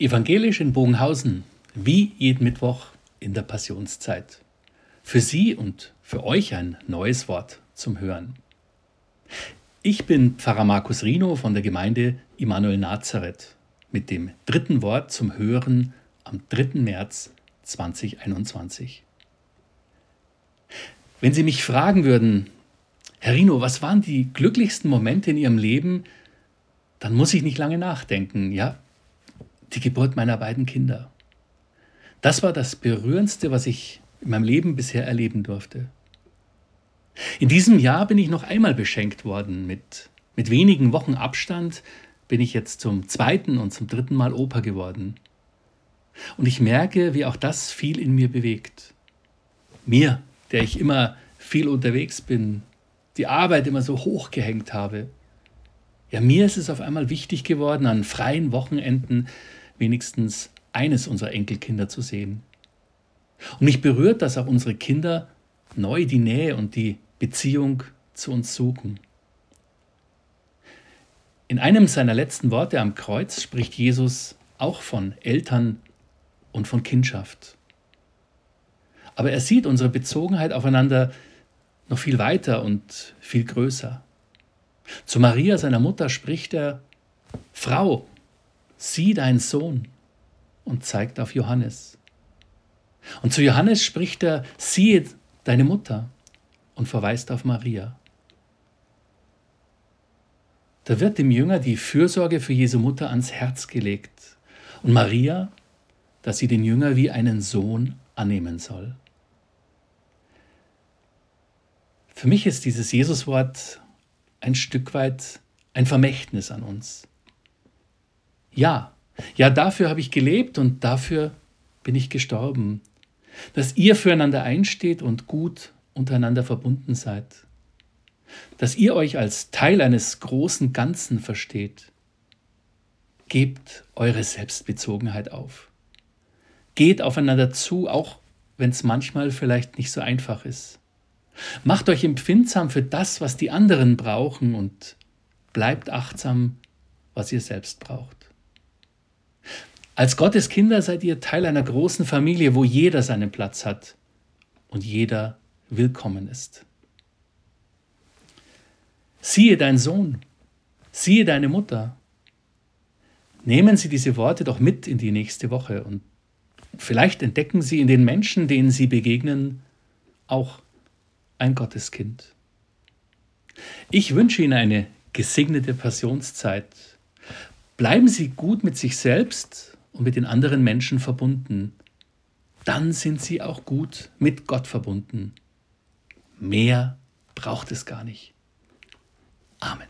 Evangelisch in Bogenhausen, wie jeden Mittwoch in der Passionszeit. Für Sie und für euch ein neues Wort zum Hören. Ich bin Pfarrer Markus Rino von der Gemeinde Immanuel Nazareth mit dem dritten Wort zum Hören am 3. März 2021. Wenn Sie mich fragen würden, Herr Rino, was waren die glücklichsten Momente in Ihrem Leben, dann muss ich nicht lange nachdenken. Ja, die Geburt meiner beiden Kinder. Das war das Berührendste, was ich in meinem Leben bisher erleben durfte. In diesem Jahr bin ich noch einmal beschenkt worden. Mit, mit wenigen Wochen Abstand bin ich jetzt zum zweiten und zum dritten Mal Opa geworden. Und ich merke, wie auch das viel in mir bewegt. Mir, der ich immer viel unterwegs bin, die Arbeit immer so hochgehängt habe. Ja, mir ist es auf einmal wichtig geworden, an freien Wochenenden wenigstens eines unserer Enkelkinder zu sehen. Und mich berührt, dass auch unsere Kinder neu die Nähe und die Beziehung zu uns suchen. In einem seiner letzten Worte am Kreuz spricht Jesus auch von Eltern und von Kindschaft. Aber er sieht unsere Bezogenheit aufeinander noch viel weiter und viel größer. Zu Maria, seiner Mutter, spricht er, Frau, sieh dein Sohn und zeigt auf Johannes. Und zu Johannes spricht er, siehe deine Mutter und verweist auf Maria. Da wird dem Jünger die Fürsorge für Jesu Mutter ans Herz gelegt und Maria, dass sie den Jünger wie einen Sohn annehmen soll. Für mich ist dieses Jesuswort ein Stück weit ein Vermächtnis an uns. Ja, ja, dafür habe ich gelebt und dafür bin ich gestorben. Dass ihr füreinander einsteht und gut untereinander verbunden seid. Dass ihr euch als Teil eines großen Ganzen versteht. Gebt eure Selbstbezogenheit auf. Geht aufeinander zu, auch wenn es manchmal vielleicht nicht so einfach ist. Macht euch empfindsam für das, was die anderen brauchen und bleibt achtsam, was ihr selbst braucht. Als Gottes Kinder seid ihr Teil einer großen Familie, wo jeder seinen Platz hat und jeder willkommen ist. Siehe dein Sohn, siehe deine Mutter. Nehmen Sie diese Worte doch mit in die nächste Woche und vielleicht entdecken Sie in den Menschen, denen Sie begegnen, auch ein Gotteskind. Ich wünsche Ihnen eine gesegnete Passionszeit. Bleiben Sie gut mit sich selbst und mit den anderen Menschen verbunden, dann sind sie auch gut mit Gott verbunden. Mehr braucht es gar nicht. Amen.